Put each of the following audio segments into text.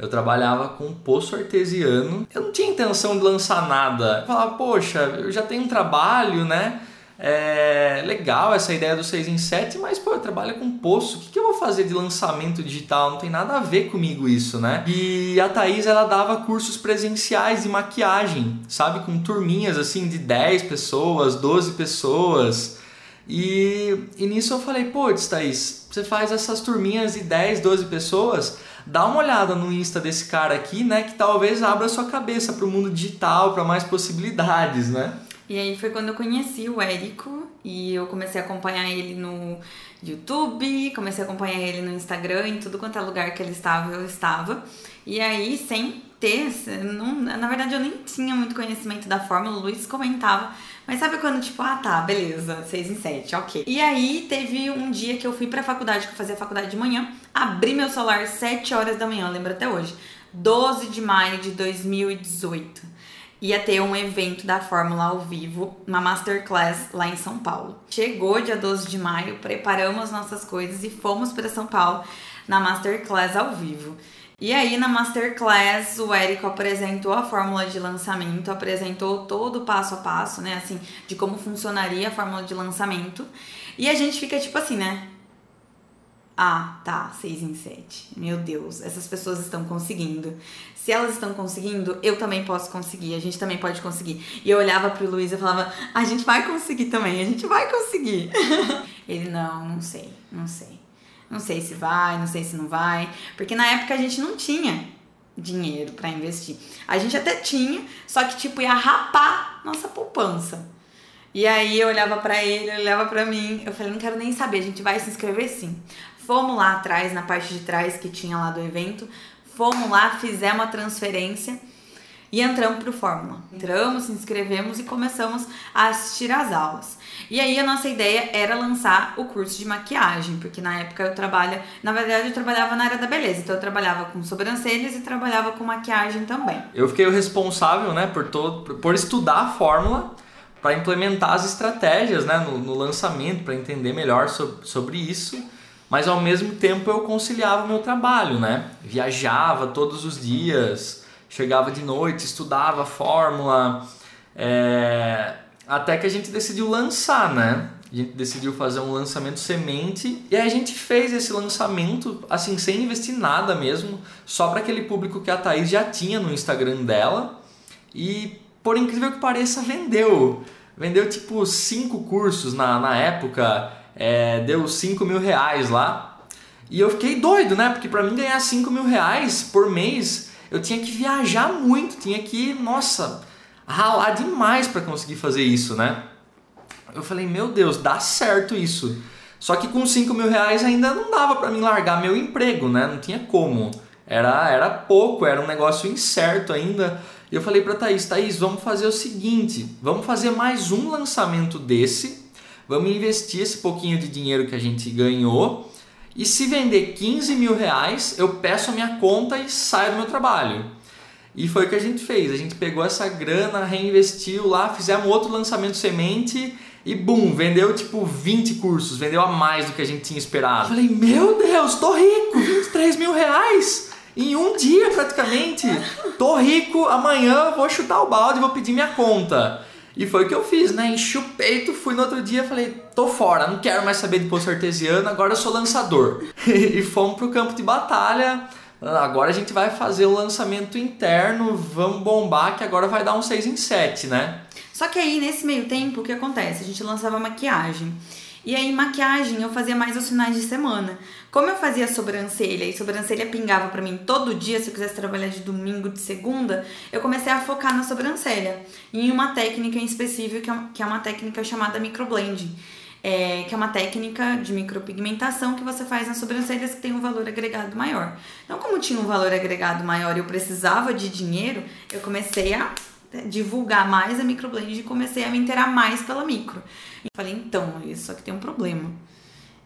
Eu trabalhava com poço artesiano. Eu não tinha intenção de lançar nada. Eu falava, poxa, eu já tenho um trabalho, né? É legal essa ideia do 6 em 7, mas pô, eu trabalho com poço, o que, eu vou fazer de lançamento digital? Não tem nada a ver comigo isso, né? E a Thaís, ela dava cursos presenciais de maquiagem, sabe? Com turminhas assim de 10 pessoas, 12 pessoas. E, e nisso eu falei, pô, Thaís, você faz essas turminhas de 10, 12 pessoas, dá uma olhada no Insta desse cara aqui, né? Que talvez abra sua cabeça para o mundo digital, para mais possibilidades, né? E aí foi quando eu conheci o Érico e eu comecei a acompanhar ele no YouTube, comecei a acompanhar ele no Instagram, em tudo quanto é lugar que ele estava, eu estava. E aí, sem ter, não, na verdade eu nem tinha muito conhecimento da fórmula, o Luiz comentava, mas sabe quando tipo, ah tá, beleza, 6 em 7, ok. E aí teve um dia que eu fui pra faculdade, que eu fazia faculdade de manhã, abri meu celular 7 horas da manhã, lembro até hoje, 12 de maio de 2018 ia ter um evento da Fórmula ao vivo, uma masterclass lá em São Paulo. Chegou dia 12 de maio, preparamos nossas coisas e fomos para São Paulo na masterclass ao vivo. E aí na masterclass o Érico apresentou a fórmula de lançamento, apresentou todo o passo a passo, né, assim, de como funcionaria a fórmula de lançamento. E a gente fica tipo assim, né? Ah, tá, 6 em 7. Meu Deus, essas pessoas estão conseguindo. Se elas estão conseguindo, eu também posso conseguir, a gente também pode conseguir. E eu olhava pro Luiz e falava, a gente vai conseguir também, a gente vai conseguir. Ele, não, não sei, não sei. Não sei se vai, não sei se não vai. Porque na época a gente não tinha dinheiro para investir. A gente até tinha, só que tipo ia rapar nossa poupança. E aí eu olhava para ele, olhava para mim, eu falei, não quero nem saber, a gente vai se inscrever sim. Fomos lá atrás, na parte de trás que tinha lá do evento, fomos lá, fizemos a transferência e entramos pro Fórmula. Entramos, se inscrevemos e começamos a assistir às aulas. E aí a nossa ideia era lançar o curso de maquiagem, porque na época eu trabalho, na verdade eu trabalhava na área da beleza, então eu trabalhava com sobrancelhas e trabalhava com maquiagem também. Eu fiquei o responsável, né, por todo por estudar a fórmula para implementar as estratégias, né, no, no lançamento, para entender melhor sobre, sobre isso mas ao mesmo tempo eu conciliava meu trabalho, né? Viajava todos os dias, chegava de noite, estudava fórmula, é... até que a gente decidiu lançar, né? A gente decidiu fazer um lançamento semente e a gente fez esse lançamento assim sem investir nada mesmo, só para aquele público que a Thaís já tinha no Instagram dela e por incrível que pareça vendeu, vendeu tipo cinco cursos na, na época é, deu 5 mil reais lá. E eu fiquei doido, né? Porque para mim ganhar 5 mil reais por mês, eu tinha que viajar muito, tinha que, nossa, ralar demais para conseguir fazer isso, né? Eu falei, meu Deus, dá certo isso. Só que com 5 mil reais ainda não dava para mim largar meu emprego, né? Não tinha como. Era, era pouco, era um negócio incerto ainda. E eu falei para Thaís, Thaís, vamos fazer o seguinte, vamos fazer mais um lançamento desse vamos investir esse pouquinho de dinheiro que a gente ganhou e se vender 15 mil reais, eu peço a minha conta e saio do meu trabalho. E foi o que a gente fez. A gente pegou essa grana, reinvestiu lá, fizemos outro lançamento semente e bum, vendeu tipo 20 cursos, vendeu a mais do que a gente tinha esperado. falei, meu Deus, tô rico, 23 mil reais em um dia praticamente. Tô rico, amanhã vou chutar o balde e vou pedir minha conta. E foi o que eu fiz, né? Enchi o peito, fui no outro dia falei, tô fora, não quero mais saber de poço artesiano, agora eu sou lançador. e fomos pro campo de batalha. Agora a gente vai fazer o lançamento interno, vamos bombar, que agora vai dar um 6 em 7, né? Só que aí, nesse meio tempo, o que acontece? A gente lançava maquiagem. E aí, maquiagem eu fazia mais aos finais de semana. Como eu fazia sobrancelha e sobrancelha pingava para mim todo dia, se eu quisesse trabalhar de domingo, de segunda, eu comecei a focar na sobrancelha. Em uma técnica em específico, que é uma técnica chamada microblending. É, que é uma técnica de micropigmentação que você faz nas sobrancelhas que tem um valor agregado maior. Então, como tinha um valor agregado maior e eu precisava de dinheiro, eu comecei a divulgar mais a microblend e comecei a me inteirar mais pela micro. E falei, então, isso só que tem um problema.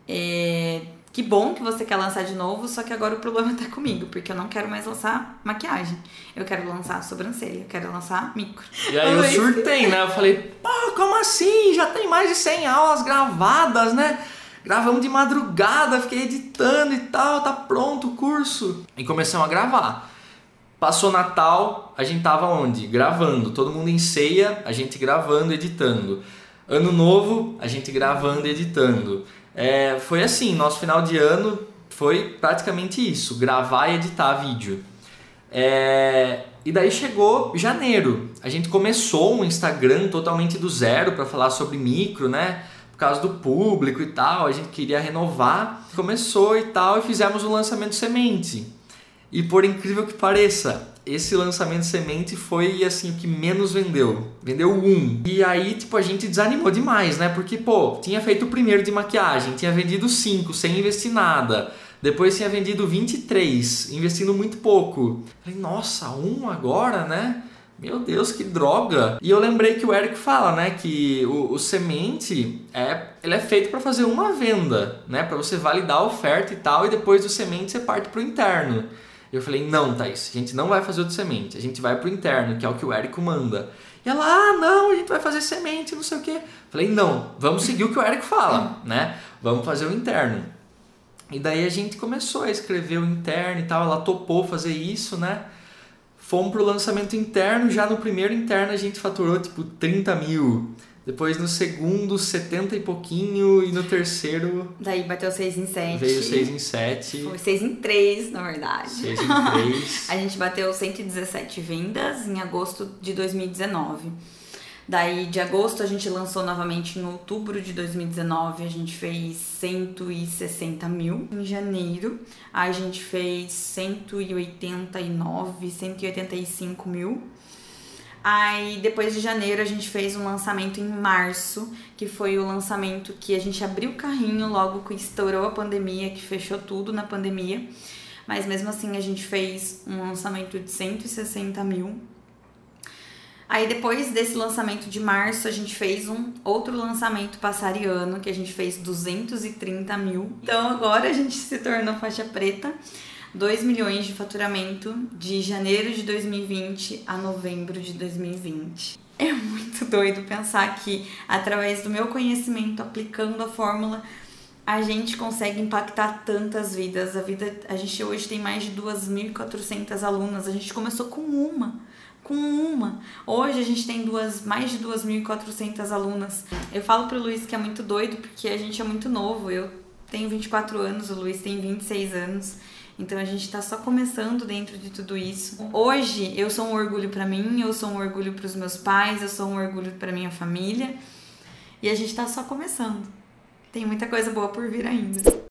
É, que bom que você quer lançar de novo, só que agora o problema tá comigo, porque eu não quero mais lançar maquiagem. Eu quero lançar sobrancelha, eu quero lançar micro. E aí eu surtei, né? Eu falei, pô, como assim? Já tem mais de 100 aulas gravadas, né? Gravamos de madrugada, fiquei editando e tal, tá pronto o curso. E começamos a gravar. Passou Natal, a gente tava onde? Gravando. Todo mundo em ceia, a gente gravando, editando. Ano novo, a gente gravando, editando. É, foi assim, nosso final de ano foi praticamente isso, gravar e editar vídeo. É, e daí chegou janeiro. A gente começou um Instagram totalmente do zero para falar sobre micro, né? Por causa do público e tal, a gente queria renovar. Começou e tal, e fizemos o lançamento semente. E por incrível que pareça, esse lançamento semente foi assim o que menos vendeu. Vendeu um. E aí, tipo, a gente desanimou demais, né? Porque, pô, tinha feito o primeiro de maquiagem, tinha vendido cinco sem investir nada. Depois tinha vendido 23, investindo muito pouco. Falei, nossa, um agora, né? Meu Deus, que droga! E eu lembrei que o Eric fala, né, que o, o semente é, ele é feito para fazer uma venda, né, para você validar a oferta e tal, e depois do semente você parte para o interno. Eu falei, não, Thaís, a gente não vai fazer o de semente, a gente vai pro interno, que é o que o Érico manda. E ela, ah, não, a gente vai fazer semente, não sei o quê. Falei, não, vamos seguir o que o Érico fala, né? Vamos fazer o interno. E daí a gente começou a escrever o interno e tal, ela topou fazer isso, né? Fomos pro lançamento interno, já no primeiro interno a gente faturou tipo 30 mil. Depois no segundo, 70 e pouquinho. E no terceiro. Daí bateu 6 em 7. Veio 6 em 7. Foi 6 em 3, na verdade. 6 em 3. a gente bateu 117 vendas em agosto de 2019. Daí de agosto a gente lançou novamente em outubro de 2019, a gente fez 160 mil. Em janeiro a gente fez 189, 185 mil. Aí depois de janeiro a gente fez um lançamento em março, que foi o lançamento que a gente abriu o carrinho logo que estourou a pandemia, que fechou tudo na pandemia. Mas mesmo assim a gente fez um lançamento de 160 mil. Aí depois desse lançamento de março, a gente fez um outro lançamento passariano, que a gente fez 230 mil. Então agora a gente se tornou faixa preta. 2 milhões de faturamento de janeiro de 2020 a novembro de 2020. É muito doido pensar que, através do meu conhecimento, aplicando a fórmula, a gente consegue impactar tantas vidas. A vida, a gente hoje tem mais de 2.400 alunas. A gente começou com uma, com uma. Hoje a gente tem duas, mais de 2.400 alunas. Eu falo pro Luiz que é muito doido porque a gente é muito novo. Eu tenho 24 anos, o Luiz tem 26 anos. Então a gente está só começando dentro de tudo isso. Hoje eu sou um orgulho para mim, eu sou um orgulho para os meus pais, eu sou um orgulho para minha família. E a gente está só começando. Tem muita coisa boa por vir ainda.